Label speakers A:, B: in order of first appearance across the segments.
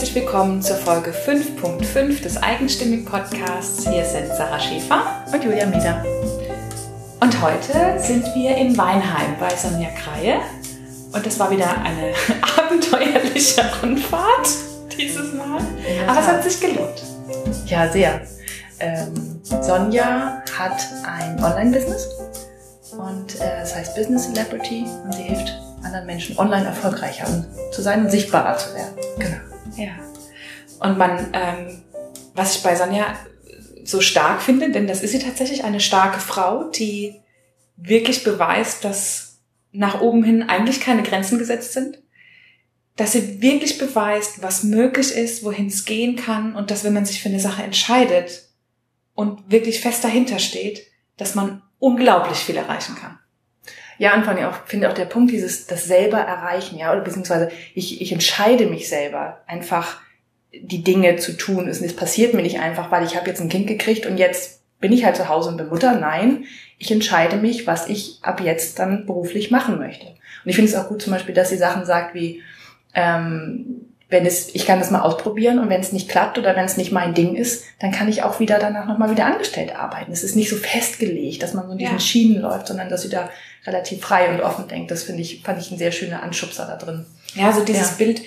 A: herzlich willkommen zur Folge 5.5 des Eigenstimmig Podcasts. Hier sind Sarah Schäfer
B: und Julia Mieder.
A: Und heute sind wir in Weinheim bei Sonja Kreie. Und das war wieder eine abenteuerliche Anfahrt dieses Mal. Ja. Aber es hat sich gelohnt.
B: Ja, sehr. Ähm, Sonja hat ein Online-Business und äh, es heißt Business Celebrity und sie hilft anderen Menschen online erfolgreicher zu sein und sichtbarer zu werden.
A: Genau. Ja. Und man, ähm, was ich bei Sonja so stark finde, denn das ist sie tatsächlich eine starke Frau, die wirklich beweist, dass nach oben hin eigentlich keine Grenzen gesetzt sind. Dass sie wirklich beweist, was möglich ist, wohin es gehen kann und dass wenn man sich für eine Sache entscheidet und wirklich fest dahinter steht, dass man unglaublich viel erreichen kann.
B: Ja, und vor allem auch, finde auch der Punkt dieses, das selber erreichen, ja, oder beziehungsweise ich, ich entscheide mich selber, einfach die Dinge zu tun. Es passiert mir nicht einfach, weil ich habe jetzt ein Kind gekriegt und jetzt bin ich halt zu Hause und bin Mutter. Nein, ich entscheide mich, was ich ab jetzt dann beruflich machen möchte. Und ich finde es auch gut zum Beispiel, dass sie Sachen sagt wie, ähm, wenn es, ich kann das mal ausprobieren und wenn es nicht klappt oder wenn es nicht mein Ding ist, dann kann ich auch wieder danach nochmal wieder angestellt arbeiten. Es ist nicht so festgelegt, dass man so in diesen ja. Schienen läuft, sondern dass sie da relativ frei und offen denkt. Das finde ich, fand ich ein sehr schöner Anschubser da drin.
A: Ja, so dieses ja. Bild,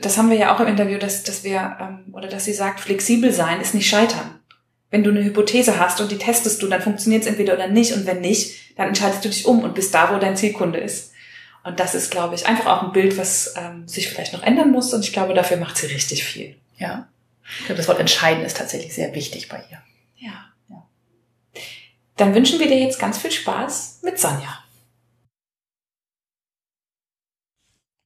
A: das haben wir ja auch im Interview, dass, dass wir, ähm, oder dass sie sagt, flexibel sein ist nicht scheitern. Wenn du eine Hypothese hast und die testest du, dann funktioniert es entweder oder nicht. Und wenn nicht, dann entscheidest du dich um und bist da, wo dein Zielkunde ist. Und das ist, glaube ich, einfach auch ein Bild, was ähm, sich vielleicht noch ändern muss. Und ich glaube, dafür macht sie richtig viel.
B: Ja. Ich glaube, das Wort entscheiden ist tatsächlich sehr wichtig bei ihr.
A: Ja. ja. Dann wünschen wir dir jetzt ganz viel Spaß mit Sonja.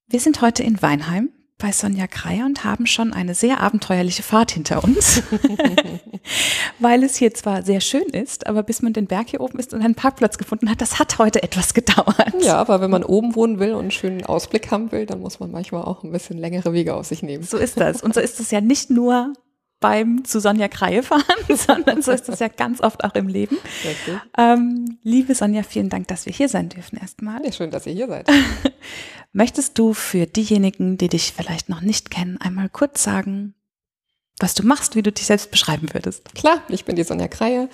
A: Wir sind heute in Weinheim bei Sonja Kreier und haben schon eine sehr abenteuerliche Fahrt hinter uns, weil es hier zwar sehr schön ist, aber bis man den Berg hier oben ist und einen Parkplatz gefunden hat, das hat heute etwas gedauert.
C: Ja, aber wenn man oben wohnen will und einen schönen Ausblick haben will, dann muss man manchmal auch ein bisschen längere Wege auf sich nehmen.
A: So ist das. Und so ist es ja nicht nur beim zu Sonja Kreie fahren, sondern so ist es ja ganz oft auch im Leben. Ähm, liebe Sonja, vielen Dank, dass wir hier sein dürfen erstmal.
C: Ja, schön, dass ihr hier seid.
A: Möchtest du für diejenigen, die dich vielleicht noch nicht kennen, einmal kurz sagen, was du machst, wie du dich selbst beschreiben würdest?
C: Klar, ich bin die Sonja Kreie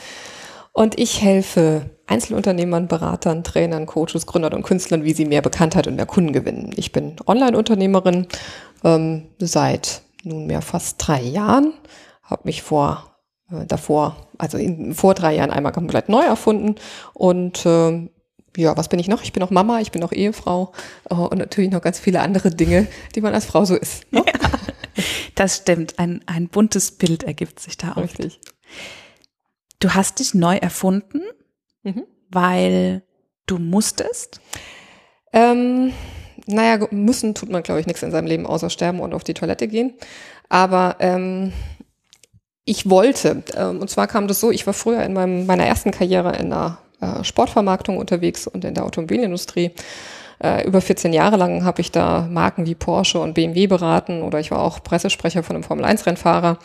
C: und ich helfe Einzelunternehmern, Beratern, Trainern, Coaches, Gründern und Künstlern, wie sie mehr Bekanntheit und mehr Kunden gewinnen. Ich bin Online-Unternehmerin ähm, seit nunmehr fast drei Jahren, habe mich vor äh, davor, also in, vor drei Jahren einmal komplett neu erfunden und äh, ja, was bin ich noch? Ich bin auch Mama, ich bin auch Ehefrau äh, und natürlich noch ganz viele andere Dinge, die man als Frau so ist. Ne? Ja,
A: das stimmt. Ein, ein buntes Bild ergibt sich da auch. Richtig. Du hast dich neu erfunden, mhm. weil du musstest?
C: Ähm, naja, müssen tut man, glaube ich, nichts in seinem Leben außer sterben und auf die Toilette gehen. Aber ähm, ich wollte. Ähm, und zwar kam das so, ich war früher in meinem, meiner ersten Karriere in der äh, Sportvermarktung unterwegs und in der Automobilindustrie. Äh, über 14 Jahre lang habe ich da Marken wie Porsche und BMW beraten oder ich war auch Pressesprecher von einem Formel-1-Rennfahrer.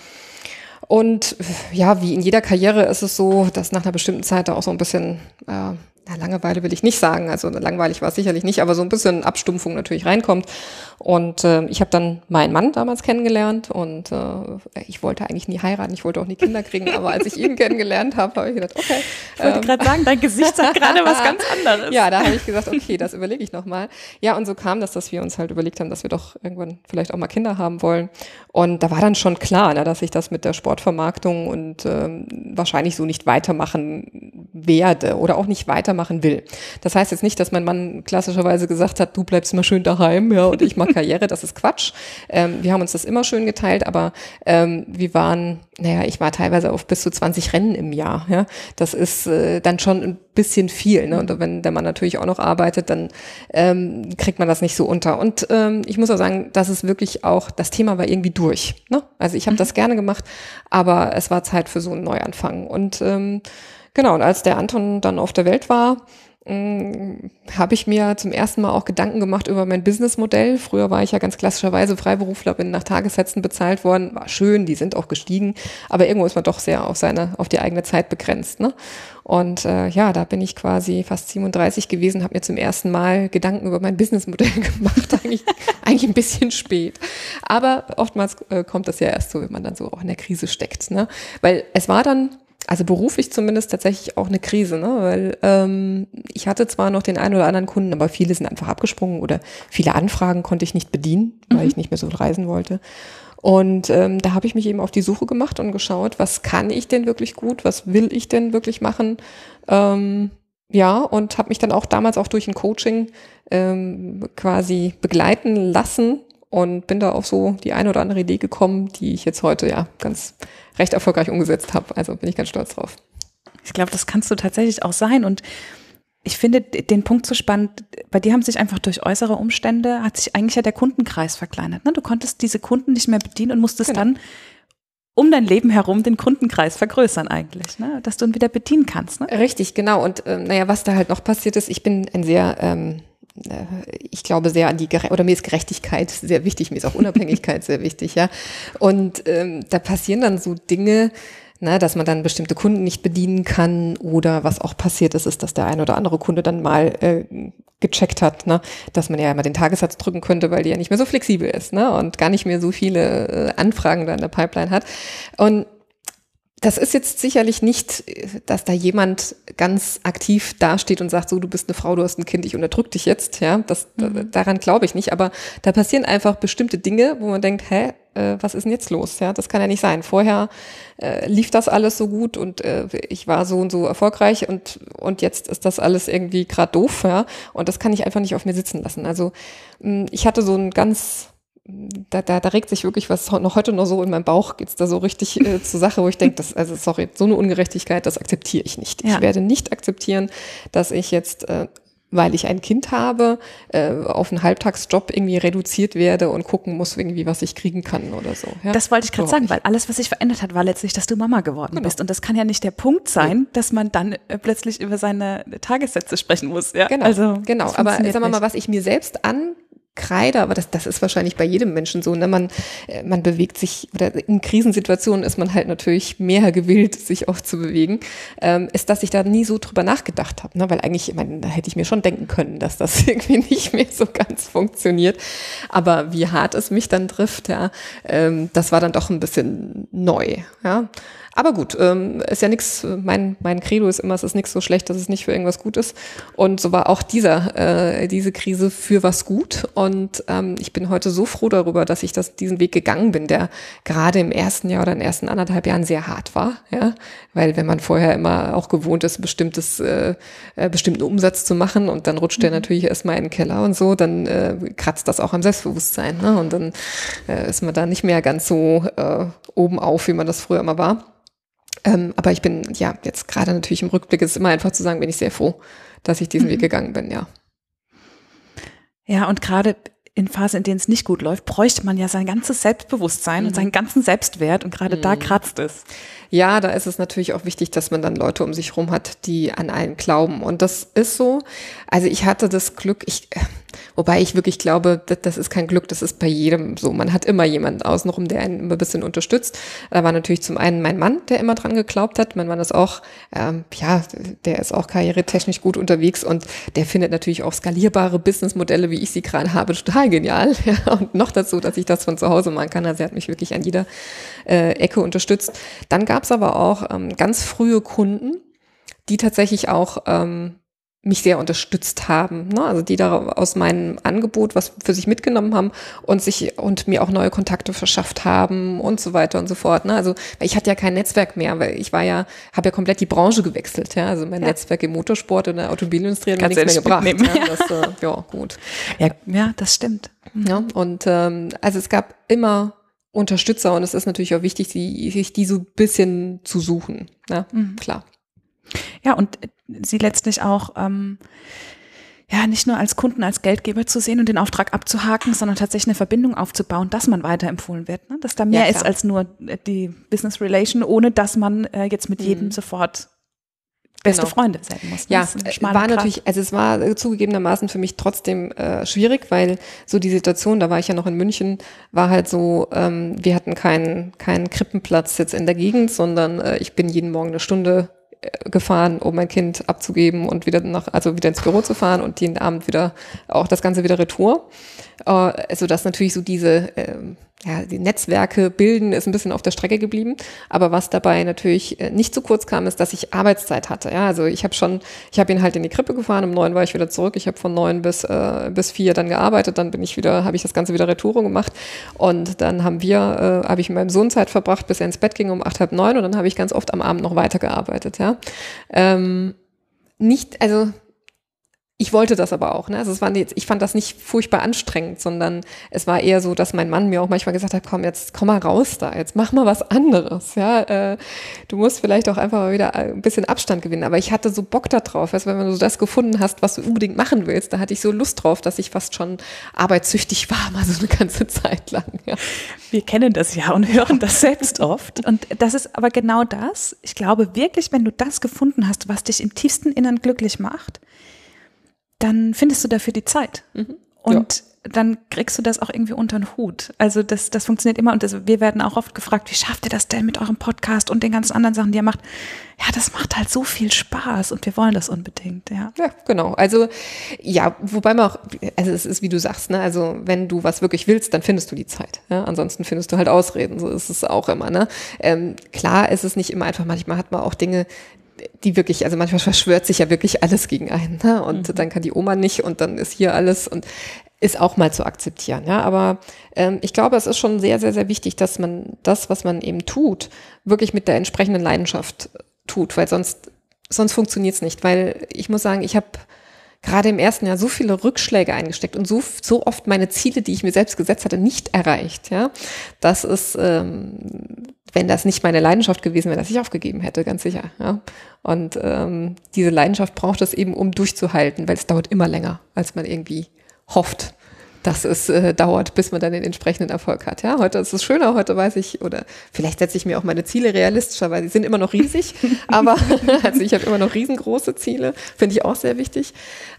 C: Und ja, wie in jeder Karriere ist es so, dass nach einer bestimmten Zeit da auch so ein bisschen äh, na, Langeweile will ich nicht sagen, also langweilig war es sicherlich nicht, aber so ein bisschen Abstumpfung natürlich reinkommt. Und äh, ich habe dann meinen Mann damals kennengelernt und äh, ich wollte eigentlich nie heiraten, ich wollte auch nie Kinder kriegen, aber als ich ihn kennengelernt habe, habe ich gedacht, okay.
A: Ich wollte ähm, gerade sagen, dein Gesicht sagt gerade was ganz anderes.
C: Ja, da habe ich gesagt, okay, das überlege ich nochmal. Ja, und so kam das, dass wir uns halt überlegt haben, dass wir doch irgendwann vielleicht auch mal Kinder haben wollen. Und da war dann schon klar, ne, dass ich das mit der Sportvermarktung und ähm, wahrscheinlich so nicht weitermachen werde oder auch nicht weitermachen will. Das heißt jetzt nicht, dass mein Mann klassischerweise gesagt hat, du bleibst mal schön daheim, ja, und ich mache Karriere, das ist Quatsch. Ähm, wir haben uns das immer schön geteilt, aber ähm, wir waren, naja, ich war teilweise auf bis zu 20 Rennen im Jahr. Ja, das ist äh, dann schon ein bisschen viel. Ne? Und wenn der Mann natürlich auch noch arbeitet, dann ähm, kriegt man das nicht so unter. Und ähm, ich muss auch sagen, das ist wirklich auch, das Thema war irgendwie durch. Ne? Also ich habe mhm. das gerne gemacht, aber es war Zeit für so einen Neuanfang. Und ähm, genau, und als der Anton dann auf der Welt war, hm, habe ich mir zum ersten Mal auch Gedanken gemacht über mein Businessmodell. Früher war ich ja ganz klassischerweise Freiberufler, bin nach Tagessätzen bezahlt worden. War schön, die sind auch gestiegen, aber irgendwo ist man doch sehr auf seine, auf die eigene Zeit begrenzt. Ne? Und äh, ja, da bin ich quasi fast 37 gewesen, habe mir zum ersten Mal Gedanken über mein Businessmodell gemacht. eigentlich, eigentlich ein bisschen spät. Aber oftmals äh, kommt das ja erst so, wenn man dann so auch in der Krise steckt. Ne? Weil es war dann also beruflich zumindest tatsächlich auch eine Krise, ne? weil ähm, ich hatte zwar noch den einen oder anderen Kunden, aber viele sind einfach abgesprungen oder viele Anfragen konnte ich nicht bedienen, weil mhm. ich nicht mehr so reisen wollte. Und ähm, da habe ich mich eben auf die Suche gemacht und geschaut, was kann ich denn wirklich gut, was will ich denn wirklich machen. Ähm, ja, und habe mich dann auch damals auch durch ein Coaching ähm, quasi begleiten lassen und bin da auf so die eine oder andere Idee gekommen, die ich jetzt heute ja ganz recht erfolgreich umgesetzt habe. Also bin ich ganz stolz drauf.
A: Ich glaube, das kannst du tatsächlich auch sein. Und ich finde den Punkt so spannend. Bei dir haben sich einfach durch äußere Umstände, hat sich eigentlich ja der Kundenkreis verkleinert. Ne? Du konntest diese Kunden nicht mehr bedienen und musstest genau. dann um dein Leben herum den Kundenkreis vergrößern eigentlich, ne? dass du ihn wieder bedienen kannst. Ne?
C: Richtig, genau. Und ähm, naja, was da halt noch passiert ist, ich bin ein sehr ähm, äh, ich glaube sehr an die Gere oder mir ist Gerechtigkeit sehr wichtig, mir ist auch Unabhängigkeit sehr wichtig, ja. Und ähm, da passieren dann so Dinge, na, dass man dann bestimmte Kunden nicht bedienen kann oder was auch passiert ist, ist, dass der ein oder andere Kunde dann mal äh, gecheckt hat, ne, dass man ja immer den Tagessatz drücken könnte, weil die ja nicht mehr so flexibel ist, ne, und gar nicht mehr so viele äh, Anfragen da in der Pipeline hat. Und das ist jetzt sicherlich nicht, dass da jemand ganz aktiv dasteht und sagt, so, du bist eine Frau, du hast ein Kind, ich unterdrück dich jetzt, ja, das, mhm. daran glaube ich nicht, aber da passieren einfach bestimmte Dinge, wo man denkt, hä, äh, was ist denn jetzt los, ja, das kann ja nicht sein. Vorher äh, lief das alles so gut und äh, ich war so und so erfolgreich und, und jetzt ist das alles irgendwie gerade doof, ja, und das kann ich einfach nicht auf mir sitzen lassen. Also, mh, ich hatte so ein ganz, da, da, da regt sich wirklich was noch heute noch so in meinem Bauch geht's da so richtig äh, zur Sache, wo ich denke, das, also sorry, so eine Ungerechtigkeit, das akzeptiere ich nicht. Ja. Ich werde nicht akzeptieren, dass ich jetzt äh, weil ich ein Kind habe, äh, auf einen Halbtagsjob irgendwie reduziert werde und gucken muss, irgendwie, was ich kriegen kann oder so.
A: Ja? Das wollte ich gerade sagen, weil alles, was sich verändert hat, war letztlich, dass du Mama geworden genau. bist. Und das kann ja nicht der Punkt sein, dass man dann äh, plötzlich über seine Tagessätze sprechen muss. Ja?
C: Genau, also, genau. aber sagen wir mal, was ich mir selbst an Kreide, aber das, das ist wahrscheinlich bei jedem Menschen so. Ne? Man, äh, man bewegt sich, oder in Krisensituationen ist man halt natürlich mehr gewillt, sich auch zu bewegen, ähm, ist, dass ich da nie so drüber nachgedacht habe. Ne? Weil eigentlich, ich meine, da hätte ich mir schon denken können, dass das irgendwie nicht mehr so ganz funktioniert. Aber wie hart es mich dann trifft, ja, ähm, das war dann doch ein bisschen neu. Ja. Aber gut, ähm, ist ja nichts, mein, mein Credo ist immer, es ist nichts so schlecht, dass es nicht für irgendwas gut ist. Und so war auch dieser, äh, diese Krise für was gut. Und ähm, ich bin heute so froh darüber, dass ich das, diesen Weg gegangen bin, der gerade im ersten Jahr oder in den ersten anderthalb Jahren sehr hart war. Ja? Weil wenn man vorher immer auch gewohnt ist, bestimmtes, äh, äh bestimmten Umsatz zu machen und dann rutscht mhm. der natürlich erstmal in den Keller und so, dann äh, kratzt das auch am Selbstbewusstsein. Ne? Und dann äh, ist man da nicht mehr ganz so äh, oben auf, wie man das früher immer war. Ähm, aber ich bin, ja, jetzt gerade natürlich im Rückblick ist immer einfach zu sagen, bin ich sehr froh, dass ich diesen mhm. Weg gegangen bin, ja.
A: Ja, und gerade in Phasen, in denen es nicht gut läuft, bräuchte man ja sein ganzes Selbstbewusstsein mhm. und seinen ganzen Selbstwert und gerade mhm. da kratzt es.
C: Ja, da ist es natürlich auch wichtig, dass man dann Leute um sich rum hat, die an einen glauben. Und das ist so. Also ich hatte das Glück, ich, wobei ich wirklich glaube, das, ist kein Glück, das ist bei jedem so. Man hat immer jemanden außenrum, der einen immer ein bisschen unterstützt. Da war natürlich zum einen mein Mann, der immer dran geglaubt hat. Mein Mann ist auch, ähm, ja, der ist auch karrieretechnisch gut unterwegs und der findet natürlich auch skalierbare Businessmodelle, wie ich sie gerade habe, total genial. Ja, und noch dazu, dass ich das von zu Hause machen kann. Also er hat mich wirklich an jeder äh, Ecke unterstützt. Dann gab es aber auch ähm, ganz frühe Kunden, die tatsächlich auch ähm, mich sehr unterstützt haben, ne? also die da aus meinem Angebot was für sich mitgenommen haben und sich und mir auch neue Kontakte verschafft haben und so weiter und so fort. Ne? Also ich hatte ja kein Netzwerk mehr, weil ich war ja, habe ja komplett die Branche gewechselt. Ja? Also mein ja. Netzwerk im Motorsport und der Automobilindustrie hat mir nichts mehr gebracht. Ja? Das, äh, ja, gut.
A: Ja, ja, das stimmt.
C: Ja, und ähm, also es gab immer Unterstützer und es ist natürlich auch wichtig, die, sich die so ein bisschen zu suchen. Ja, mhm. klar.
A: Ja, und sie letztlich auch ähm, ja nicht nur als Kunden, als Geldgeber zu sehen und den Auftrag abzuhaken, sondern tatsächlich eine Verbindung aufzubauen, dass man weiterempfohlen wird, ne? dass da mehr ja, ist als nur die Business Relation, ohne dass man äh, jetzt mit mhm. jedem sofort beste
C: Genau.
A: Freunde sein muss. ne?
C: Ja, äh, war
A: Grat.
C: natürlich, also es war äh, zugegebenermaßen für mich trotzdem äh, schwierig, weil so die Situation, da war ich ja noch in München, war halt so, ähm, wir hatten keinen keinen Krippenplatz jetzt in der Gegend, sondern äh, ich bin jeden Morgen eine Stunde äh, gefahren, um mein Kind abzugeben und wieder nach, also wieder ins Büro zu fahren und jeden Abend wieder auch das Ganze wieder retour. Äh, also dass natürlich so diese ähm, ja, die Netzwerke bilden ist ein bisschen auf der Strecke geblieben. Aber was dabei natürlich äh, nicht zu kurz kam, ist, dass ich Arbeitszeit hatte. Ja, also ich habe schon, ich habe ihn halt in die Krippe gefahren, um neun war ich wieder zurück. Ich habe von neun bis äh, bis vier dann gearbeitet, dann bin ich wieder, habe ich das Ganze wieder Retour gemacht und dann haben wir, äh, habe ich mit meinem Sohn Zeit verbracht, bis er ins Bett ging um acht halb neun und dann habe ich ganz oft am Abend noch weitergearbeitet. Ja, ähm, nicht, also ich wollte das aber auch. Ne? Also es war jetzt, ich fand das nicht furchtbar anstrengend, sondern es war eher so, dass mein Mann mir auch manchmal gesagt hat, komm, jetzt komm mal raus da, jetzt mach mal was anderes. Ja, äh, du musst vielleicht auch einfach mal wieder ein bisschen Abstand gewinnen. Aber ich hatte so Bock da drauf, weißt, wenn du das gefunden hast, was du unbedingt machen willst, da hatte ich so Lust drauf, dass ich fast schon arbeitssüchtig war, mal so eine ganze Zeit lang. Ja.
A: Wir kennen das ja und hören das selbst oft. Und das ist aber genau das. Ich glaube wirklich, wenn du das gefunden hast, was dich im tiefsten Innern glücklich macht, dann findest du dafür die Zeit. Und dann kriegst du das auch irgendwie unter den Hut. Also das, das funktioniert immer und das, wir werden auch oft gefragt, wie schafft ihr das denn mit eurem Podcast und den ganzen anderen Sachen, die ihr macht? Ja, das macht halt so viel Spaß und wir wollen das unbedingt, ja.
C: Ja, genau. Also ja, wobei man auch, also es ist wie du sagst, ne, also wenn du was wirklich willst, dann findest du die Zeit. Ja? Ansonsten findest du halt Ausreden. So ist es auch immer. Ne? Ähm, klar ist es nicht immer einfach. Manchmal hat man auch Dinge, die wirklich, also manchmal verschwört sich ja wirklich alles gegen einen. Ne? Und dann kann die Oma nicht und dann ist hier alles und ist auch mal zu akzeptieren. Ja, aber ähm, ich glaube, es ist schon sehr, sehr, sehr wichtig, dass man das, was man eben tut, wirklich mit der entsprechenden Leidenschaft tut, weil sonst sonst funktioniert es nicht. Weil ich muss sagen, ich habe gerade im ersten Jahr so viele Rückschläge eingesteckt und so, so oft meine Ziele, die ich mir selbst gesetzt hatte, nicht erreicht. Ja, das ist, ähm, wenn das nicht meine Leidenschaft gewesen wäre, dass ich aufgegeben hätte, ganz sicher. Ja, und ähm, diese Leidenschaft braucht es eben, um durchzuhalten, weil es dauert immer länger, als man irgendwie hofft dass es äh, dauert, bis man dann den entsprechenden Erfolg hat. Ja, heute ist es schöner, heute weiß ich, oder vielleicht setze ich mir auch meine Ziele realistischer, weil sie sind immer noch riesig, aber also ich habe immer noch riesengroße Ziele, finde ich auch sehr wichtig.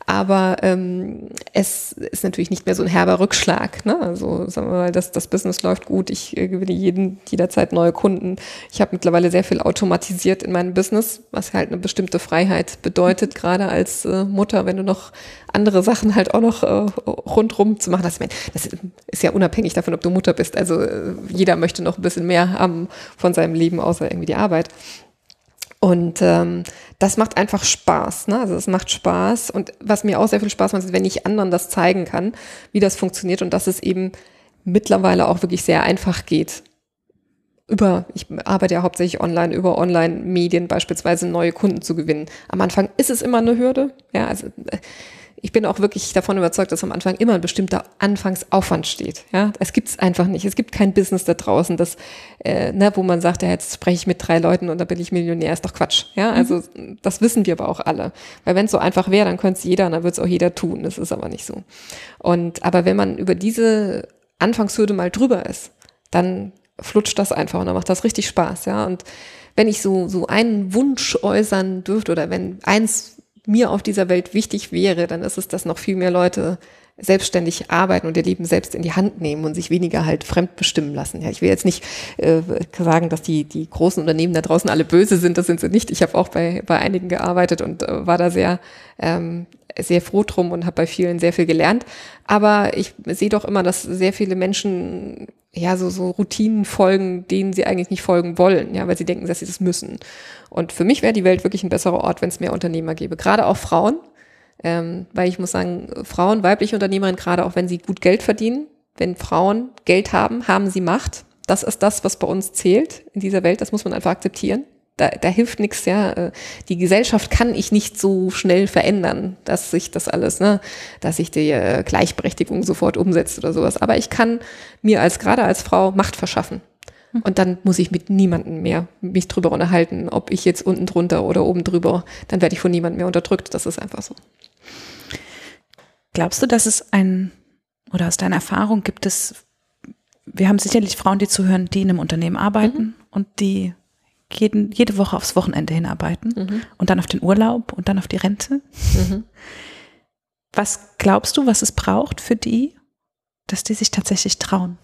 C: Aber ähm, es ist natürlich nicht mehr so ein herber Rückschlag. Ne? Also sagen wir mal, das, das Business läuft gut, ich äh, gewinne jeden, jederzeit neue Kunden. Ich habe mittlerweile sehr viel automatisiert in meinem Business, was halt eine bestimmte Freiheit bedeutet, gerade als äh, Mutter, wenn du noch andere Sachen halt auch noch äh, rundrum zu machen. Das, das ist ja unabhängig davon, ob du Mutter bist. Also äh, jeder möchte noch ein bisschen mehr haben von seinem Leben, außer irgendwie die Arbeit. Und ähm, das macht einfach Spaß. Ne? Also es macht Spaß. Und was mir auch sehr viel Spaß macht, ist, wenn ich anderen das zeigen kann, wie das funktioniert und dass es eben mittlerweile auch wirklich sehr einfach geht. Über, ich arbeite ja hauptsächlich online, über Online-Medien beispielsweise neue Kunden zu gewinnen. Am Anfang ist es immer eine Hürde. Ja, also ich bin auch wirklich davon überzeugt, dass am Anfang immer ein bestimmter Anfangsaufwand steht. Ja, es gibt es einfach nicht. Es gibt kein Business da draußen, das, äh, ne, wo man sagt, ja, jetzt spreche ich mit drei Leuten und dann bin ich Millionär. Ist doch Quatsch. Ja, also das wissen wir aber auch alle. Weil wenn es so einfach wäre, dann könnte es jeder und dann würde es auch jeder tun. Das ist aber nicht so. Und aber wenn man über diese Anfangshürde mal drüber ist, dann flutscht das einfach und dann macht das richtig Spaß. Ja, und wenn ich so so einen Wunsch äußern dürfte oder wenn eins mir auf dieser Welt wichtig wäre, dann ist es, dass noch viel mehr Leute selbstständig arbeiten und ihr Leben selbst in die Hand nehmen und sich weniger halt fremdbestimmen lassen. Ja, ich will jetzt nicht äh, sagen, dass die, die großen Unternehmen da draußen alle böse sind, das sind sie nicht. Ich habe auch bei, bei einigen gearbeitet und äh, war da sehr, ähm, sehr froh drum und habe bei vielen sehr viel gelernt. Aber ich sehe doch immer, dass sehr viele Menschen ja so, so Routinen folgen, denen sie eigentlich nicht folgen wollen, ja, weil sie denken, dass sie das müssen. Und für mich wäre die Welt wirklich ein besserer Ort, wenn es mehr Unternehmer gäbe. Gerade auch Frauen, ähm, weil ich muss sagen, Frauen, weibliche Unternehmerinnen, gerade auch wenn sie gut Geld verdienen, wenn Frauen Geld haben, haben sie Macht. Das ist das, was bei uns zählt in dieser Welt. Das muss man einfach akzeptieren. Da, da hilft nichts, ja. Die Gesellschaft kann ich nicht so schnell verändern, dass sich das alles, ne, dass sich die äh, Gleichberechtigung sofort umsetzt oder sowas. Aber ich kann mir als gerade als Frau Macht verschaffen. Und dann muss ich mit niemandem mehr mich drüber unterhalten, ob ich jetzt unten drunter oder oben drüber, dann werde ich von niemandem mehr unterdrückt. Das ist einfach so.
A: Glaubst du, dass es ein, oder aus deiner Erfahrung gibt es, wir haben sicherlich Frauen, die zuhören, die in einem Unternehmen arbeiten
C: Mhm.
A: und die jeden, jede Woche aufs Wochenende hinarbeiten und dann auf den Urlaub und dann auf die Rente.
C: Mhm.
A: Was glaubst du, was es braucht für die, dass die sich tatsächlich trauen?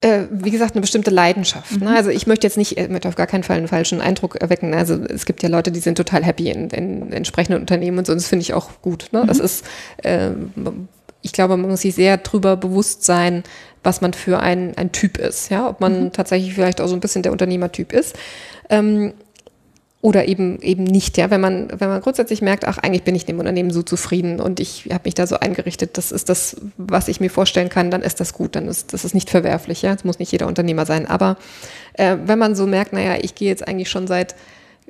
C: Äh, wie gesagt, eine bestimmte Leidenschaft. Ne? Also ich möchte jetzt nicht, ich möchte auf gar keinen Fall einen falschen Eindruck erwecken. Also es gibt ja Leute, die sind total happy in, in entsprechenden Unternehmen und so. Und das finde ich auch gut. Ne? Das ist, äh, ich glaube, man muss sich sehr drüber bewusst sein, was man für ein, ein Typ ist. Ja, ob man tatsächlich vielleicht auch so ein bisschen der Unternehmertyp ist. Ähm, oder eben eben nicht, ja, wenn man wenn man grundsätzlich merkt, ach eigentlich bin ich dem Unternehmen so zufrieden und ich habe mich da so eingerichtet, das ist das, was ich mir vorstellen kann, dann ist das gut, dann ist das ist nicht verwerflich, ja, es muss nicht jeder Unternehmer sein, aber äh, wenn man so merkt, naja, ich gehe jetzt eigentlich schon seit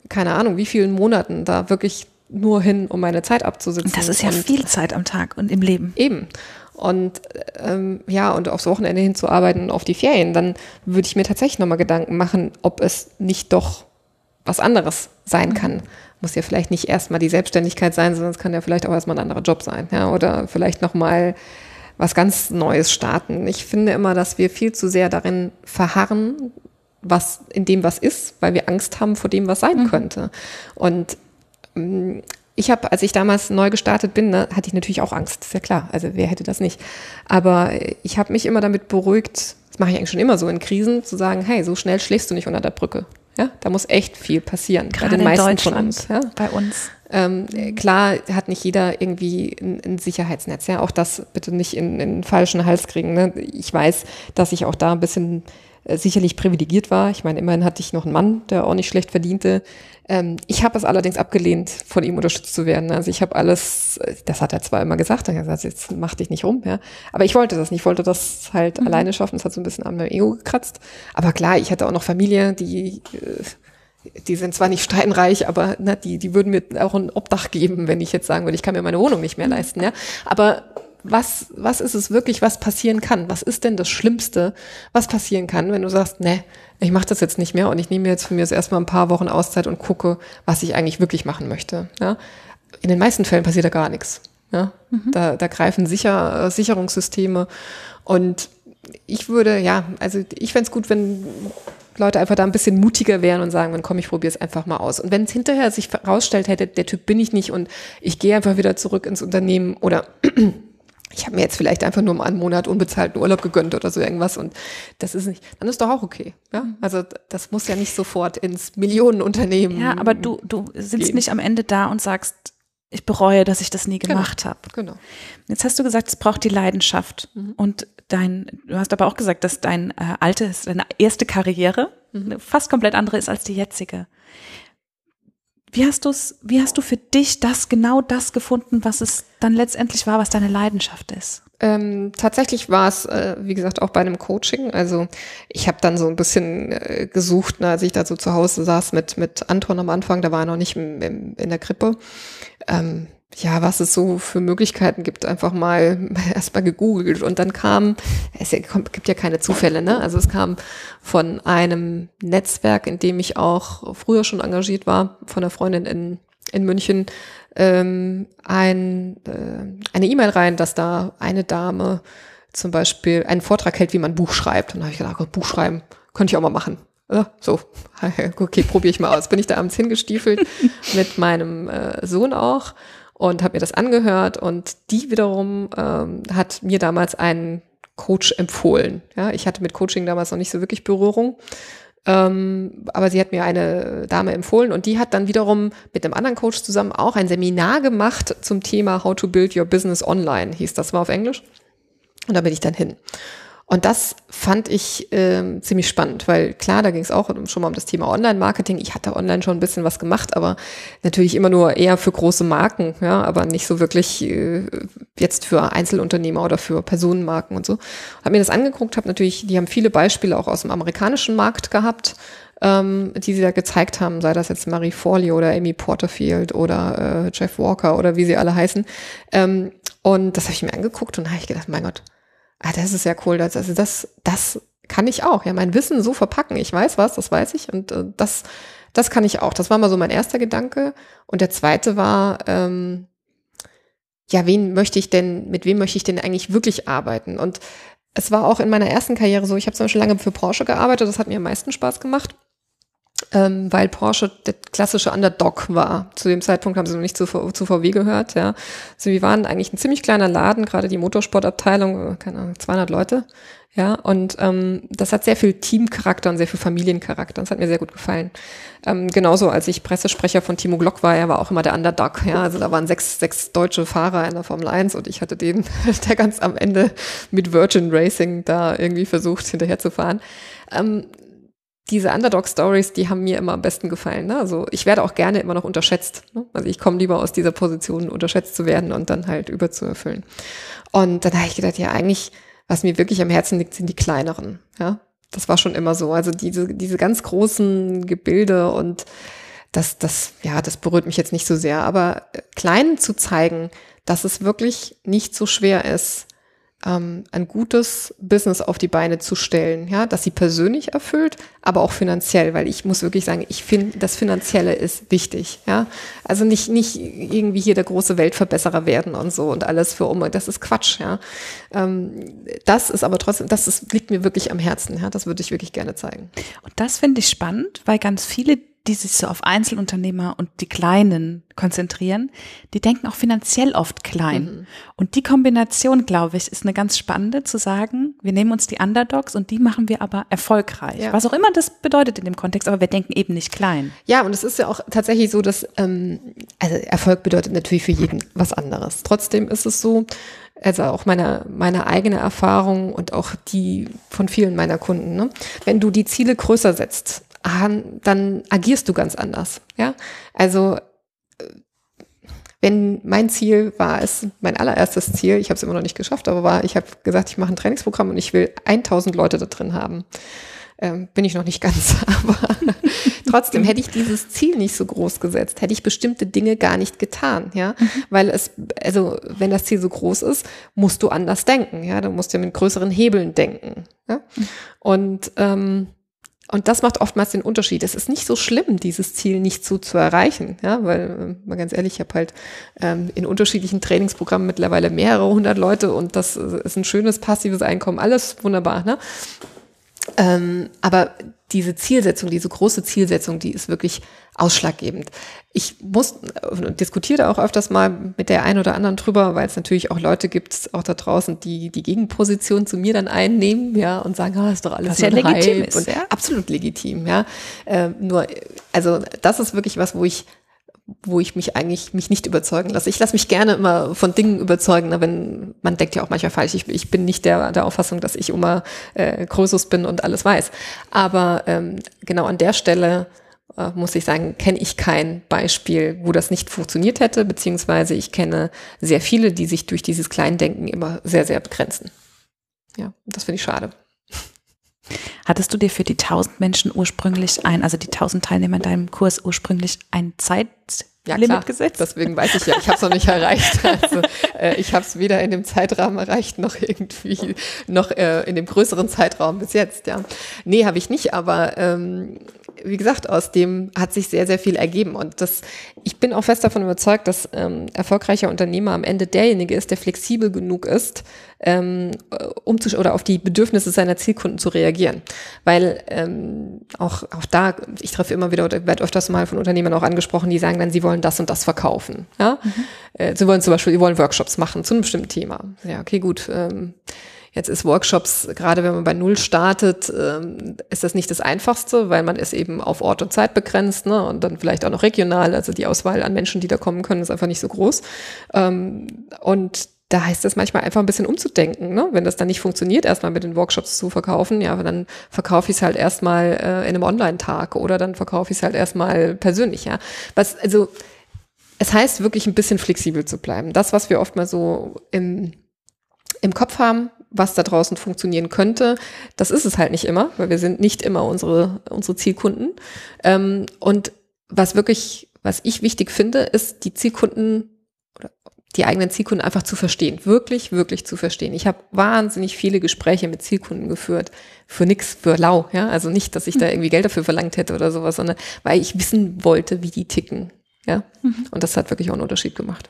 C: keine Ahnung wie vielen Monaten da wirklich nur hin, um meine Zeit abzusitzen.
A: Das ist ja viel Zeit am Tag und im Leben.
C: Eben. Und ähm, ja, und aufs Wochenende hinzuarbeiten und auf die Ferien, dann würde ich mir tatsächlich nochmal Gedanken machen, ob es nicht doch was anderes sein kann. Muss ja vielleicht nicht erstmal die Selbstständigkeit sein, sondern es kann ja vielleicht auch erstmal ein anderer Job sein, ja, oder vielleicht nochmal was ganz Neues starten. Ich finde immer, dass wir viel zu sehr darin verharren, was in dem was ist, weil wir Angst haben vor dem, was sein könnte. Und ich habe, als ich damals neu gestartet bin, ne, hatte ich natürlich auch Angst, ist ja klar. Also wer hätte das nicht? Aber ich habe mich immer damit beruhigt, das mache ich eigentlich schon immer so in Krisen, zu sagen, hey, so schnell schläfst du nicht unter der Brücke. Ja, da muss echt viel passieren, bei
A: Gerade
C: den
A: in
C: meisten von
A: Deutschland,
C: uns. Ja.
A: bei uns.
C: Ähm, klar hat nicht jeder irgendwie ein, ein Sicherheitsnetz. Ja, auch das bitte nicht in, in den falschen Hals kriegen. Ne? Ich weiß, dass ich auch da ein bisschen äh, sicherlich privilegiert war. Ich meine, immerhin hatte ich noch einen Mann, der auch nicht schlecht verdiente. Ähm, ich habe es allerdings abgelehnt, von ihm unterstützt zu werden. Also ich habe alles, äh, das hat er zwar immer gesagt, er hat gesagt, jetzt mach dich nicht rum, ja. Aber ich wollte das nicht, ich wollte das halt alleine schaffen. Das hat so ein bisschen an meinem Ego gekratzt. Aber klar, ich hatte auch noch Familie, die äh, die sind zwar nicht steinreich, aber na, die, die würden mir auch ein Obdach geben, wenn ich jetzt sagen würde, ich kann mir meine Wohnung nicht mehr leisten. Ja? Aber was, was ist es wirklich, was passieren kann? Was ist denn das Schlimmste, was passieren kann, wenn du sagst, ne, ich mache das jetzt nicht mehr und ich nehme mir jetzt von mir jetzt erstmal ein paar Wochen Auszeit und gucke, was ich eigentlich wirklich machen möchte. Ja? In den meisten Fällen passiert da gar nichts. Ja? Da, da greifen sicher, äh, Sicherungssysteme und ich würde, ja, also ich fänd's gut, wenn Leute einfach da ein bisschen mutiger wären und sagen, dann komm, ich probiere es einfach mal aus. Und wenn es hinterher sich herausstellt hätte, der Typ bin ich nicht und ich gehe einfach wieder zurück ins Unternehmen oder ich habe mir jetzt vielleicht einfach nur mal einen Monat unbezahlten Urlaub gegönnt oder so irgendwas und das ist nicht, dann ist doch auch okay. Ja? Also das muss ja nicht sofort ins Millionenunternehmen.
A: Ja, aber du, du sitzt
C: gehen.
A: nicht am Ende da und sagst, ich bereue, dass ich das nie gemacht habe.
C: Genau.
A: Jetzt hast du gesagt, es braucht die Leidenschaft. Und dein, du hast aber auch gesagt, dass dein äh, altes, deine erste Karriere eine fast komplett andere ist als die jetzige. Wie hast du's, wie hast du für dich das, genau das gefunden, was es dann letztendlich war, was deine Leidenschaft ist?
C: Ähm, tatsächlich war es, äh, wie gesagt, auch bei einem Coaching. Also ich habe dann so ein bisschen äh, gesucht, ne, als ich da so zu Hause saß mit, mit Anton am Anfang, da war er noch nicht im, im, in der Krippe. Ähm, ja, was es so für Möglichkeiten gibt, einfach mal erstmal gegoogelt und dann kam, es gibt ja keine Zufälle, ne? Also es kam von einem Netzwerk, in dem ich auch früher schon engagiert war, von einer Freundin in, in München, ähm, ein, äh, eine E-Mail rein, dass da eine Dame zum Beispiel einen Vortrag hält, wie man Buch schreibt. Und da habe ich gedacht, Gott, Buch schreiben, könnte ich auch mal machen. Ja, so, okay, probiere ich mal aus. Bin ich da abends hingestiefelt mit meinem äh, Sohn auch und habe mir das angehört und die wiederum ähm, hat mir damals einen Coach empfohlen. Ja, ich hatte mit Coaching damals noch nicht so wirklich Berührung. Ähm, aber sie hat mir eine Dame empfohlen und die hat dann wiederum mit einem anderen Coach zusammen auch ein Seminar gemacht zum Thema How to Build Your Business Online, hieß das, war auf Englisch. Und da bin ich dann hin. Und das fand ich ähm, ziemlich spannend, weil klar, da ging es auch schon mal um das Thema Online-Marketing. Ich hatte online schon ein bisschen was gemacht, aber natürlich immer nur eher für große Marken, ja, aber nicht so wirklich äh, jetzt für Einzelunternehmer oder für Personenmarken und so. Hab mir das angeguckt, habe natürlich, die haben viele Beispiele auch aus dem amerikanischen Markt gehabt, ähm, die sie da gezeigt haben, sei das jetzt Marie Forleo oder Amy Porterfield oder äh, Jeff Walker oder wie sie alle heißen. Ähm, und das habe ich mir angeguckt und habe ich gedacht, mein Gott, ah, das ist ja cool. Das, also das, das kann ich auch. Ja, mein Wissen so verpacken. Ich weiß was, das weiß ich. Und äh, das, das kann ich auch. Das war mal so mein erster Gedanke. Und der zweite war, ähm, ja, wen möchte ich denn, mit wem möchte ich denn eigentlich wirklich arbeiten? Und es war auch in meiner ersten Karriere so, ich habe zum Beispiel lange für Porsche gearbeitet, das hat mir am meisten Spaß gemacht. Ähm, weil Porsche der klassische Underdog war. Zu dem Zeitpunkt haben sie noch nicht zu, zu VW gehört. Ja. Also wir waren eigentlich ein ziemlich kleiner Laden, gerade die Motorsportabteilung, keine Ahnung, 200 Leute. Ja, und ähm, das hat sehr viel Teamcharakter und sehr viel Familiencharakter. Das hat mir sehr gut gefallen. Ähm, genauso als ich Pressesprecher von Timo Glock war, er war auch immer der Underdog. Ja, also da waren sechs, sechs deutsche Fahrer in der Formel 1 und ich hatte den, der ganz am Ende mit Virgin Racing da irgendwie versucht, hinterher zu fahren. Ähm, diese Underdog-Stories, die haben mir immer am besten gefallen. Ne? Also ich werde auch gerne immer noch unterschätzt. Ne? Also ich komme lieber aus dieser Position, unterschätzt zu werden und dann halt überzuerfüllen. Und dann habe ich gedacht, ja, eigentlich was mir wirklich am Herzen liegt, sind die kleineren. Ja, das war schon immer so. Also diese, diese ganz großen Gebilde und das, das, ja, das berührt mich jetzt nicht so sehr. Aber kleinen zu zeigen, dass es wirklich nicht so schwer ist, ähm, ein gutes Business auf die Beine zu stellen, ja, dass sie persönlich erfüllt, aber auch finanziell, weil ich muss wirklich sagen, ich finde, das Finanzielle ist wichtig, ja. Also nicht, nicht irgendwie hier der große Weltverbesserer werden und so und alles für um, das ist Quatsch, ja. Ähm, das ist aber trotzdem, das ist, liegt mir wirklich am Herzen, ja. Das würde ich wirklich gerne zeigen.
A: Und das finde ich spannend, weil ganz viele die sich so auf Einzelunternehmer und die Kleinen konzentrieren, die denken auch finanziell oft klein. Mhm. Und die Kombination, glaube ich, ist eine ganz spannende zu sagen, wir nehmen uns die Underdogs und die machen wir aber erfolgreich. Ja. Was auch immer das bedeutet in dem Kontext, aber wir denken eben nicht klein.
C: Ja, und es ist ja auch tatsächlich so, dass ähm, also Erfolg bedeutet natürlich für jeden was anderes. Trotzdem ist es so, also auch meine, meine eigene Erfahrung und auch die von vielen meiner Kunden. Ne? Wenn du die Ziele größer setzt, dann agierst du ganz anders. Ja, also äh, wenn mein Ziel war es, mein allererstes Ziel, ich habe es immer noch nicht geschafft, aber war, ich habe gesagt, ich mache ein Trainingsprogramm und ich will 1000 Leute da drin haben. Ähm, bin ich noch nicht ganz, aber trotzdem hätte ich dieses Ziel nicht so groß gesetzt, hätte ich bestimmte Dinge gar nicht getan, ja, mhm. weil es, also wenn das Ziel so groß ist, musst du anders denken, ja, du musst ja mit größeren Hebeln denken, ja, mhm. und ähm, und das macht oftmals den Unterschied. Es ist nicht so schlimm, dieses Ziel nicht so zu erreichen, ja, weil, äh, mal ganz ehrlich, ich habe halt ähm, in unterschiedlichen Trainingsprogrammen mittlerweile mehrere hundert Leute und das ist ein schönes passives Einkommen, alles wunderbar, ne? Ähm, aber diese Zielsetzung, diese große Zielsetzung, die ist wirklich ausschlaggebend. Ich muss äh, diskutiere auch öfters mal mit der einen oder anderen drüber, weil es natürlich auch Leute gibt, auch da draußen, die die Gegenposition zu mir dann einnehmen, ja, und sagen, ah, ist doch alles
A: was ja legitim Hype. ist,
C: und ja? absolut legitim, ja. Äh, nur, also das ist wirklich was, wo ich wo ich mich eigentlich mich nicht überzeugen lasse. Ich lasse mich gerne immer von Dingen überzeugen, ne, wenn man denkt ja auch manchmal falsch. Ich, ich bin nicht der, der Auffassung, dass ich immer äh, Krösus bin und alles weiß. Aber ähm, genau an der Stelle äh, muss ich sagen, kenne ich kein Beispiel, wo das nicht funktioniert hätte, beziehungsweise ich kenne sehr viele, die sich durch dieses Kleindenken immer sehr, sehr begrenzen. Ja, das finde ich schade.
A: Hattest du dir für die 1000 Menschen ursprünglich ein, also die 1000 Teilnehmer in deinem Kurs ursprünglich ein Zeit
C: ja, klar. gesetzt? Deswegen weiß ich ja, ich habe es noch nicht erreicht. Also, äh, ich habe es weder in dem Zeitrahmen erreicht, noch irgendwie, noch äh, in dem größeren Zeitraum bis jetzt, ja. Nee, habe ich nicht, aber ähm, wie gesagt, aus dem hat sich sehr, sehr viel ergeben. Und das, ich bin auch fest davon überzeugt, dass ähm, erfolgreicher Unternehmer am Ende derjenige ist, der flexibel genug ist, ähm, um zu, oder auf die Bedürfnisse seiner Zielkunden zu reagieren. Weil ähm, auch, auch da, ich treffe immer wieder oder werde öfters mal von Unternehmern auch angesprochen, die sagen dann, sie wollen das und das verkaufen. Ja? Mhm. Äh, sie wollen zum Beispiel, sie wollen Workshops machen zu einem bestimmten Thema. Ja, okay, gut. Ähm, Jetzt ist Workshops, gerade wenn man bei Null startet, ähm, ist das nicht das Einfachste, weil man ist eben auf Ort und Zeit begrenzt ne? und dann vielleicht auch noch regional. Also die Auswahl an Menschen, die da kommen können, ist einfach nicht so groß. Ähm, und da heißt es manchmal einfach ein bisschen umzudenken. Ne? Wenn das dann nicht funktioniert, erstmal mit den Workshops zu verkaufen, ja, dann verkaufe ich es halt erstmal äh, in einem Online-Tag oder dann verkaufe ich es halt erstmal persönlich, ja. Was, also, es heißt wirklich ein bisschen flexibel zu bleiben. Das, was wir oft mal so im, im Kopf haben, was da draußen funktionieren könnte. Das ist es halt nicht immer, weil wir sind nicht immer unsere, unsere Zielkunden. Ähm, und was wirklich, was ich wichtig finde, ist die Zielkunden oder die eigenen Zielkunden einfach zu verstehen. Wirklich, wirklich zu verstehen. Ich habe wahnsinnig viele Gespräche mit Zielkunden geführt. Für nix, für lau. Ja? Also nicht, dass ich da irgendwie Geld dafür verlangt hätte oder sowas, sondern weil ich wissen wollte, wie die ticken. Ja. Mhm. Und das hat wirklich auch einen Unterschied gemacht.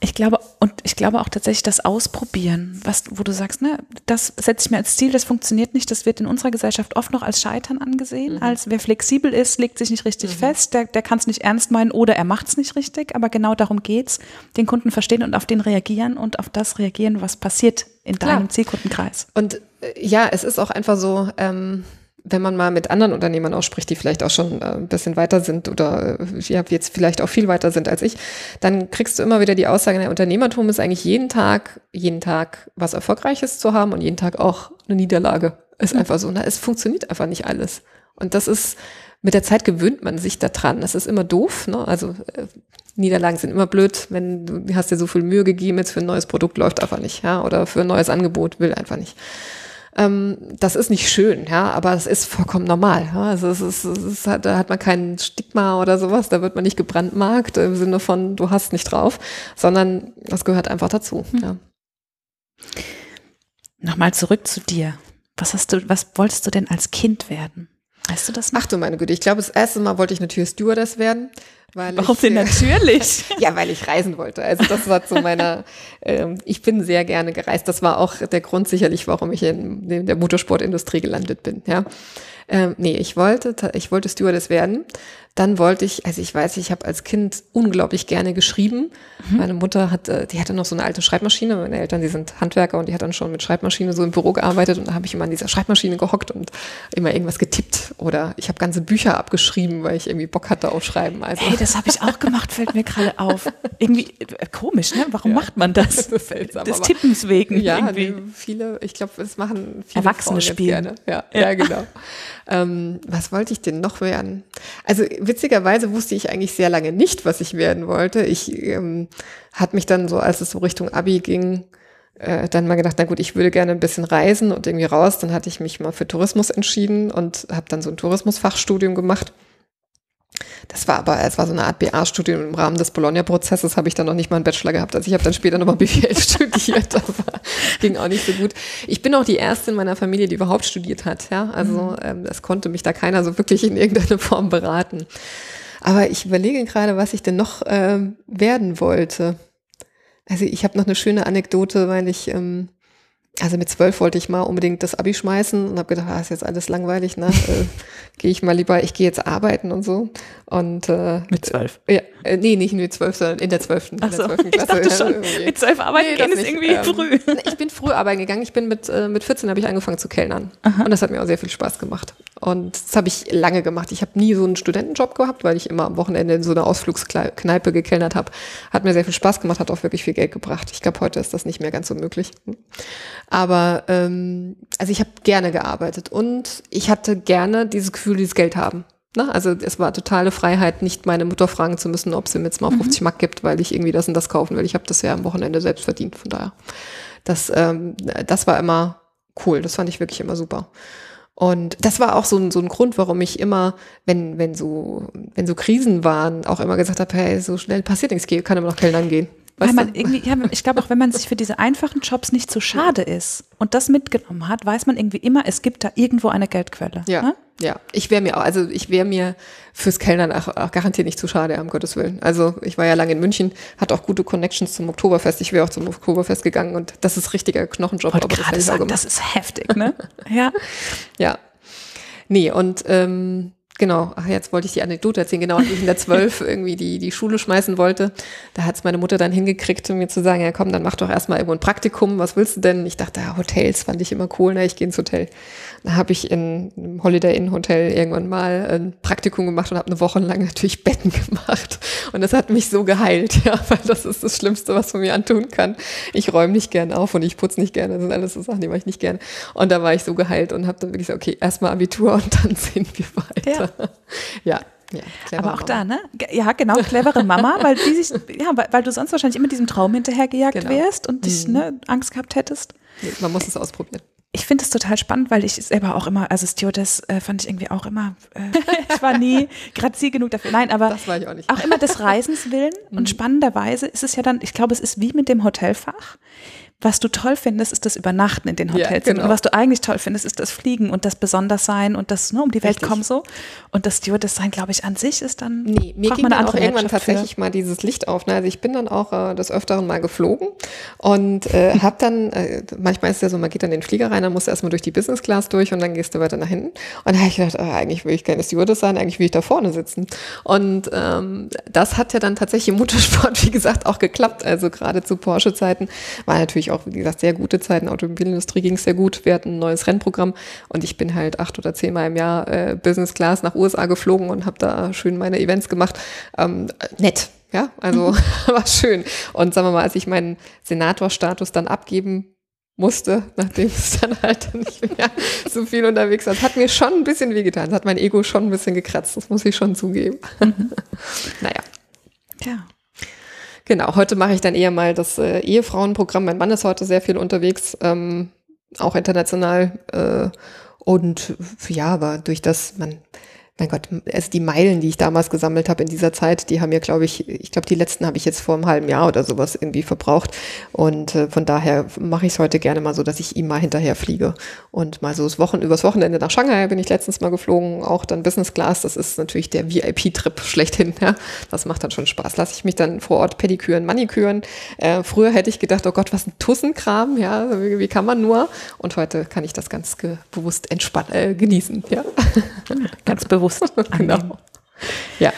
A: Ich glaube, und ich glaube auch tatsächlich das Ausprobieren, was, wo du sagst, ne, das setze ich mir als Ziel, das funktioniert nicht, das wird in unserer Gesellschaft oft noch als Scheitern angesehen, mhm. als wer flexibel ist, legt sich nicht richtig mhm. fest, der, der kann es nicht ernst meinen oder er macht es nicht richtig, aber genau darum geht's, den Kunden verstehen und auf den reagieren und auf das reagieren, was passiert in Klar. deinem Zielkundenkreis.
C: Und äh, ja, es ist auch einfach so, ähm, wenn man mal mit anderen Unternehmern ausspricht, die vielleicht auch schon äh, ein bisschen weiter sind oder äh, ja, jetzt vielleicht auch viel weiter sind als ich, dann kriegst du immer wieder die Aussage, der Unternehmertum ist eigentlich jeden Tag, jeden Tag was Erfolgreiches zu haben und jeden Tag auch eine Niederlage. Ist mhm. einfach so. Na, es funktioniert einfach nicht alles. Und das ist, mit der Zeit gewöhnt man sich daran. Das ist immer doof, ne? Also äh, Niederlagen sind immer blöd, wenn du hast dir so viel Mühe gegeben, jetzt für ein neues Produkt läuft einfach nicht, ja, oder für ein neues Angebot will einfach nicht. Ähm, das ist nicht schön, ja, aber es ist vollkommen normal. Ja? Also es ist, es ist, da hat man kein Stigma oder sowas, da wird man nicht gebrandmarkt im Sinne von, du hast nicht drauf, sondern das gehört einfach dazu. Hm. Ja.
A: Nochmal zurück zu dir. Was hast du, was wolltest du denn als Kind werden? Weißt du das
C: noch? Ach du meine Güte, ich glaube, das erste Mal wollte ich natürlich Stewardess werden.
A: Weil Warum denn natürlich?
C: ja, weil ich reisen wollte. Also das war zu meiner, ähm, ich bin sehr gerne gereist. Das war auch der Grund sicherlich, warum ich in, in der Motorsportindustrie gelandet bin. Ja. Ähm, nee, ich wollte, ich wollte Stewardess werden. Dann wollte ich, also ich weiß, ich habe als Kind unglaublich gerne geschrieben. Mhm. Meine Mutter hat, äh, die hatte noch so eine alte Schreibmaschine. Meine Eltern, die sind Handwerker und die hat dann schon mit Schreibmaschine so im Büro gearbeitet und da habe ich immer an dieser Schreibmaschine gehockt und immer irgendwas getippt oder ich habe ganze Bücher abgeschrieben, weil ich irgendwie Bock hatte auf Schreiben.
A: Also. Hey, das habe ich auch gemacht, fällt mir gerade auf. Irgendwie äh, komisch, ne? Warum ja. macht man das? das seltsam, Des Tippens wegen.
C: Ja, irgendwie. viele, ich glaube, das machen viele
A: Erwachsene spielen.
C: Gerne. Ja, ja. ja genau. Ähm, was wollte ich denn noch werden? Also witzigerweise wusste ich eigentlich sehr lange nicht, was ich werden wollte. Ich ähm, hat mich dann so, als es so Richtung Abi ging, äh, dann mal gedacht, na gut, ich würde gerne ein bisschen reisen und irgendwie raus. Dann hatte ich mich mal für Tourismus entschieden und habe dann so ein Tourismusfachstudium gemacht. Das war aber, es war so eine Art BA-Studium im Rahmen des Bologna-Prozesses, habe ich dann noch nicht mal einen Bachelor gehabt. Also ich habe dann später nochmal BWL studiert, aber ging auch nicht so gut. Ich bin auch die erste in meiner Familie, die überhaupt studiert hat. Ja, also mhm. ähm, es konnte mich da keiner so wirklich in irgendeine Form beraten. Aber ich überlege gerade, was ich denn noch ähm, werden wollte. Also ich habe noch eine schöne Anekdote, weil ich ähm, also mit zwölf wollte ich mal unbedingt das Abi schmeißen und habe gedacht, ah, ist jetzt alles langweilig, ne? äh, gehe ich mal lieber, ich gehe jetzt arbeiten und so. Und
A: äh, mit zwölf?
C: Ja, äh, nee, nicht mit zwölf, sondern in der zwölften,
A: Ach so, in der zwölften Klasse. Ich dachte schon, mit zwölf arbeiten nee, gehen ist irgendwie ähm, früh.
C: Ich bin früh arbeiten gegangen. Ich bin mit äh, mit 14 habe ich angefangen zu kellnern Aha. und das hat mir auch sehr viel Spaß gemacht. Und das habe ich lange gemacht. Ich habe nie so einen Studentenjob gehabt, weil ich immer am Wochenende in so einer Ausflugskneipe gekellnert habe. Hat mir sehr viel Spaß gemacht, hat auch wirklich viel Geld gebracht. Ich glaube, heute ist das nicht mehr ganz so möglich. Aber ähm, also ich habe gerne gearbeitet und ich hatte gerne dieses Gefühl, dieses Geld haben. Ne? Also es war totale Freiheit, nicht meine Mutter fragen zu müssen, ob sie mir jetzt mal 50 mhm. Mark gibt, weil ich irgendwie das und das kaufen will. Ich habe das ja am Wochenende selbst verdient, von daher. Das, ähm, das war immer cool, das fand ich wirklich immer super. Und das war auch so ein, so ein Grund, warum ich immer, wenn, wenn so, wenn so Krisen waren, auch immer gesagt habe, hey, so schnell passiert nichts, ich kann immer noch Kellnern gehen.
A: Weil man irgendwie, ja, ich glaube auch, wenn man sich für diese einfachen Jobs nicht zu schade ist und das mitgenommen hat, weiß man irgendwie immer, es gibt da irgendwo eine Geldquelle.
C: Ja. Ne? Ja, ich wäre mir auch, also ich wäre mir fürs Kellnern auch, auch garantiert nicht zu schade, um Gottes Willen. Also ich war ja lange in München, hatte auch gute Connections zum Oktoberfest. Ich wäre auch zum Oktoberfest gegangen und das ist richtiger Knochenjob.
A: aber das, sagen, das ist heftig, ne?
C: ja. Ja. Nee, und ähm, Genau, ach, jetzt wollte ich die Anekdote erzählen. Genau, als ich in der Zwölf irgendwie die, die Schule schmeißen wollte, da hat es meine Mutter dann hingekriegt, um mir zu sagen, ja komm, dann mach doch erstmal irgendwo ein Praktikum, was willst du denn? Ich dachte, ja, Hotels fand ich immer cool, na, ich gehe ins Hotel. Da habe ich in einem Holiday Inn Hotel irgendwann mal ein Praktikum gemacht und habe eine Woche lang natürlich Betten gemacht. Und das hat mich so geheilt, ja, weil das ist das Schlimmste, was man mir antun kann. Ich räume nicht gern auf und ich putze nicht gerne. Das sind alles so Sachen, die mache ich nicht gerne. Und da war ich so geheilt und habe dann wirklich gesagt, okay, erstmal Abitur und dann sehen wir weiter. Ja. ja. Ja,
A: aber auch Mama. da, ne? Ja, genau, clevere Mama, weil die sich, ja, weil, weil du sonst wahrscheinlich immer diesem Traum hinterhergejagt genau. wärst und dich, mhm. ne, Angst gehabt hättest.
C: Man muss es ausprobieren.
A: Ich finde es total spannend, weil ich selber auch immer, also Stewardess äh, fand ich irgendwie auch immer, äh, ich war nie grazil genug dafür. Nein, aber
C: auch,
A: auch immer des Reisens willen. Und mhm. spannenderweise ist es ja dann, ich glaube, es ist wie mit dem Hotelfach was du toll findest, ist das Übernachten in den Hotels. Ja, genau. Und was du eigentlich toll findest, ist das Fliegen und das Besondersein und das ne, um die Welt Richtig. kommen so. Und das Stewardess-Sein, glaube ich, an sich ist dann.
C: Nee, mir ging dann auch irgendwann tatsächlich mal dieses Licht auf. Ne? Also ich bin dann auch äh, des Öfteren mal geflogen Und äh, hab dann, äh, manchmal ist ja so, man geht dann in den Flieger rein, dann musst du erstmal durch die Business Class durch und dann gehst du weiter nach hinten. Und da habe ich gedacht, oh, eigentlich will ich keine Stewardess sein, eigentlich will ich da vorne sitzen. Und ähm, das hat ja dann tatsächlich im Motorsport, wie gesagt, auch geklappt. Also gerade zu Porsche-Zeiten war natürlich auch, wie gesagt, sehr gute Zeiten. Automobilindustrie ging es sehr gut. Wir hatten ein neues Rennprogramm und ich bin halt acht oder zehnmal im Jahr äh, Business Class nach USA geflogen und habe da schön meine Events gemacht. Ähm, nett, ja, also mhm. war schön. Und sagen wir mal, als ich meinen Senatorstatus dann abgeben musste, nachdem es dann halt nicht mehr so viel unterwegs war. hat mir schon ein bisschen wehgetan. Das hat mein Ego schon ein bisschen gekratzt, das muss ich schon zugeben. Mhm. naja. Ja. Genau, heute mache ich dann eher mal das äh, Ehefrauenprogramm. Mein Mann ist heute sehr viel unterwegs, ähm, auch international. Äh, und ja, aber durch das, man mein Gott, also die Meilen, die ich damals gesammelt habe in dieser Zeit, die haben mir, glaube ich, ich glaube, die letzten habe ich jetzt vor einem halben Jahr oder sowas irgendwie verbraucht. Und äh, von daher mache ich es heute gerne mal so, dass ich ihm mal hinterher fliege. Und mal so das Wochen, übers Wochenende nach Shanghai bin ich letztens mal geflogen, auch dann Business Class. Das ist natürlich der VIP-Trip schlechthin. Ja. Das macht dann schon Spaß. Lasse ich mich dann vor Ort pediküren, maniküren. Äh, früher hätte ich gedacht, oh Gott, was ein Tussenkram, ja, wie, wie kann man nur? Und heute kann ich das ganz bewusst entspannen, äh, genießen, ja.
A: Ganz bewusst bewusst
C: genau. Ja.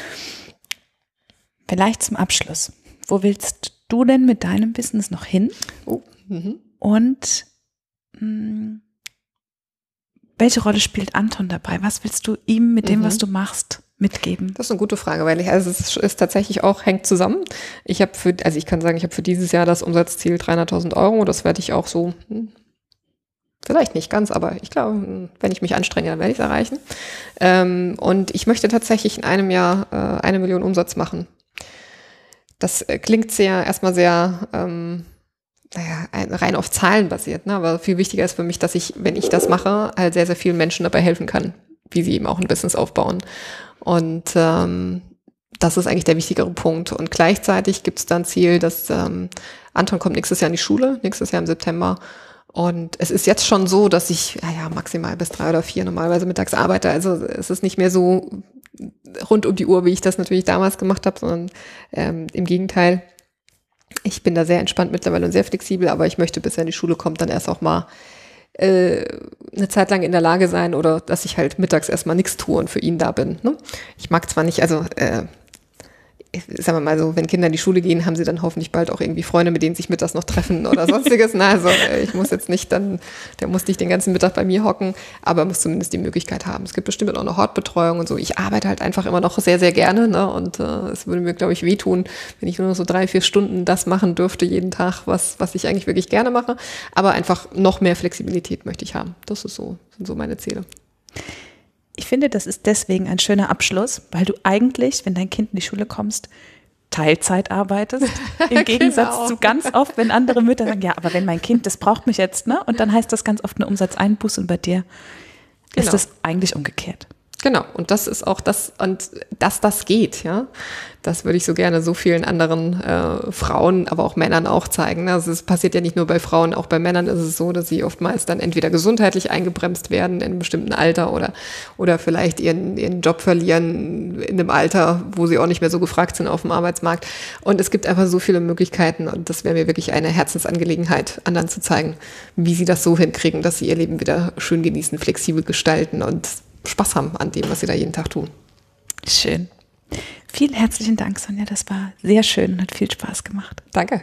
A: Vielleicht zum Abschluss. Wo willst du denn mit deinem Business noch hin? Oh. Mhm. Und mh, hm, welche Rolle spielt Anton dabei? Was willst du ihm mit dem, mhm. was du machst, mitgeben?
C: Das ist eine gute Frage, weil ich, also es ist, ist tatsächlich auch, hängt zusammen. Ich habe für, also ich kann sagen, ich habe für dieses Jahr das Umsatzziel 300.000 Euro. Das werde ich auch so hm, Vielleicht nicht ganz, aber ich glaube, wenn ich mich anstrenge, dann werde ich es erreichen. Ähm, und ich möchte tatsächlich in einem Jahr äh, eine Million Umsatz machen. Das äh, klingt sehr, erstmal sehr, ähm, naja, rein auf Zahlen basiert, ne? aber viel wichtiger ist für mich, dass ich, wenn ich das mache, halt sehr, sehr vielen Menschen dabei helfen kann, wie sie eben auch ein Business aufbauen. Und ähm, das ist eigentlich der wichtigere Punkt. Und gleichzeitig gibt es dann Ziel, dass ähm, Anton kommt nächstes Jahr in die Schule, nächstes Jahr im September. Und es ist jetzt schon so, dass ich ja, maximal bis drei oder vier normalerweise mittags arbeite. Also es ist nicht mehr so rund um die Uhr, wie ich das natürlich damals gemacht habe, sondern ähm, im Gegenteil. Ich bin da sehr entspannt mittlerweile und sehr flexibel, aber ich möchte, bis er in die Schule kommt, dann erst auch mal äh, eine Zeit lang in der Lage sein oder dass ich halt mittags erstmal nichts tue und für ihn da bin. Ne? Ich mag zwar nicht, also äh, sagen wir mal so, wenn Kinder in die Schule gehen, haben sie dann hoffentlich bald auch irgendwie Freunde, mit denen sich mittags noch treffen oder sonstiges. Na, also äh, ich muss jetzt nicht dann, der muss nicht den ganzen Mittag bei mir hocken, aber muss zumindest die Möglichkeit haben. Es gibt bestimmt auch eine Hortbetreuung und so. Ich arbeite halt einfach immer noch sehr, sehr gerne ne? und äh, es würde mir, glaube ich, wehtun, wenn ich nur noch so drei, vier Stunden das machen dürfte jeden Tag, was, was ich eigentlich wirklich gerne mache. Aber einfach noch mehr Flexibilität möchte ich haben. Das ist so, sind so meine Ziele.
A: Ich finde, das ist deswegen ein schöner Abschluss, weil du eigentlich, wenn dein Kind in die Schule kommst, Teilzeit arbeitest. Im Gegensatz genau. zu ganz oft, wenn andere Mütter sagen, ja, aber wenn mein Kind, das braucht mich jetzt, ne? Und dann heißt das ganz oft eine Umsatzeinbuß und bei dir genau. ist das eigentlich umgekehrt.
C: Genau, und das ist auch das, und dass das geht, ja. Das würde ich so gerne so vielen anderen äh, Frauen, aber auch Männern auch zeigen. Ne? Also es passiert ja nicht nur bei Frauen, auch bei Männern ist es so, dass sie oftmals dann entweder gesundheitlich eingebremst werden in einem bestimmten Alter oder, oder vielleicht ihren, ihren Job verlieren in einem Alter, wo sie auch nicht mehr so gefragt sind auf dem Arbeitsmarkt. Und es gibt einfach so viele Möglichkeiten und das wäre mir wirklich eine Herzensangelegenheit, anderen zu zeigen, wie sie das so hinkriegen, dass sie ihr Leben wieder schön genießen, flexibel gestalten und Spaß haben an dem, was sie da jeden Tag tun.
A: Schön. Vielen herzlichen Dank, Sonja. Das war sehr schön und hat viel Spaß gemacht.
C: Danke.